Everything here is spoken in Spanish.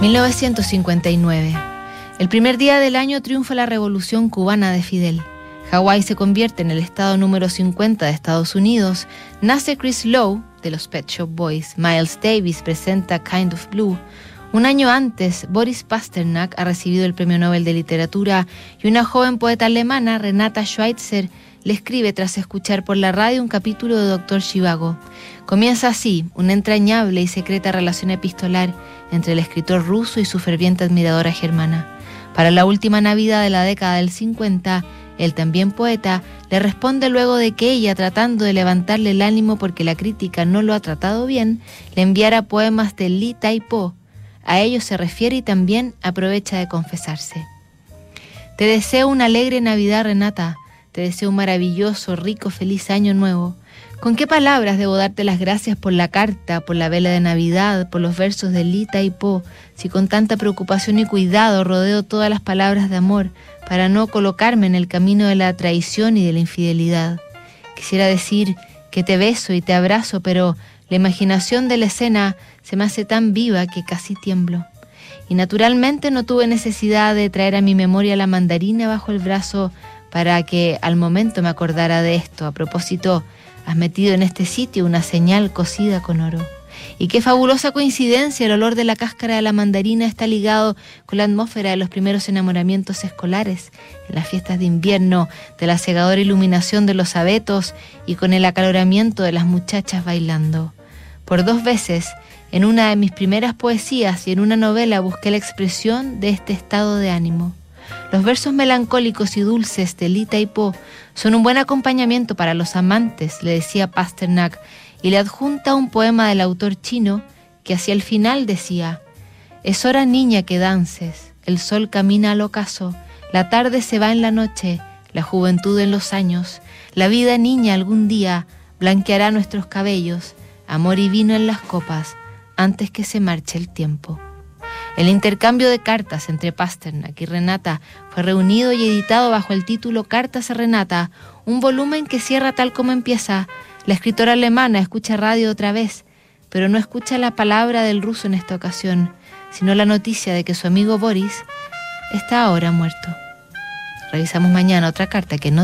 1959. El primer día del año triunfa la revolución cubana de Fidel. Hawái se convierte en el estado número 50 de Estados Unidos. Nace Chris Lowe de los Pet Shop Boys. Miles Davis presenta Kind of Blue. Un año antes, Boris Pasternak ha recibido el Premio Nobel de Literatura y una joven poeta alemana, Renata Schweitzer, le escribe tras escuchar por la radio un capítulo de Doctor Chivago. Comienza así una entrañable y secreta relación epistolar entre el escritor ruso y su ferviente admiradora germana. Para la última Navidad de la década del 50, el también poeta le responde luego de que ella, tratando de levantarle el ánimo porque la crítica no lo ha tratado bien, le enviara poemas de Li Taipo. A ellos se refiere y también aprovecha de confesarse. Te deseo una alegre Navidad, Renata. Te deseo un maravilloso, rico, feliz año nuevo. ¿Con qué palabras debo darte las gracias por la carta, por la vela de Navidad, por los versos de Lita y Po, si con tanta preocupación y cuidado rodeo todas las palabras de amor para no colocarme en el camino de la traición y de la infidelidad? Quisiera decir que te beso y te abrazo, pero la imaginación de la escena se me hace tan viva que casi tiemblo. Y naturalmente no tuve necesidad de traer a mi memoria la mandarina bajo el brazo para que al momento me acordara de esto. A propósito, has metido en este sitio una señal cosida con oro. Y qué fabulosa coincidencia, el olor de la cáscara de la mandarina está ligado con la atmósfera de los primeros enamoramientos escolares, en las fiestas de invierno, de la cegadora iluminación de los abetos y con el acaloramiento de las muchachas bailando. Por dos veces, en una de mis primeras poesías y en una novela busqué la expresión de este estado de ánimo. Los versos melancólicos y dulces de Lita y Po son un buen acompañamiento para los amantes, le decía Pasternak, y le adjunta un poema del autor chino que hacia el final decía, Es hora niña que dances, el sol camina al ocaso, la tarde se va en la noche, la juventud en los años, la vida niña algún día blanqueará nuestros cabellos, amor y vino en las copas, antes que se marche el tiempo. El intercambio de cartas entre Pasternak y Renata fue reunido y editado bajo el título Cartas a Renata, un volumen que cierra tal como empieza. La escritora alemana escucha radio otra vez, pero no escucha la palabra del ruso en esta ocasión, sino la noticia de que su amigo Boris está ahora muerto. Revisamos mañana otra carta que no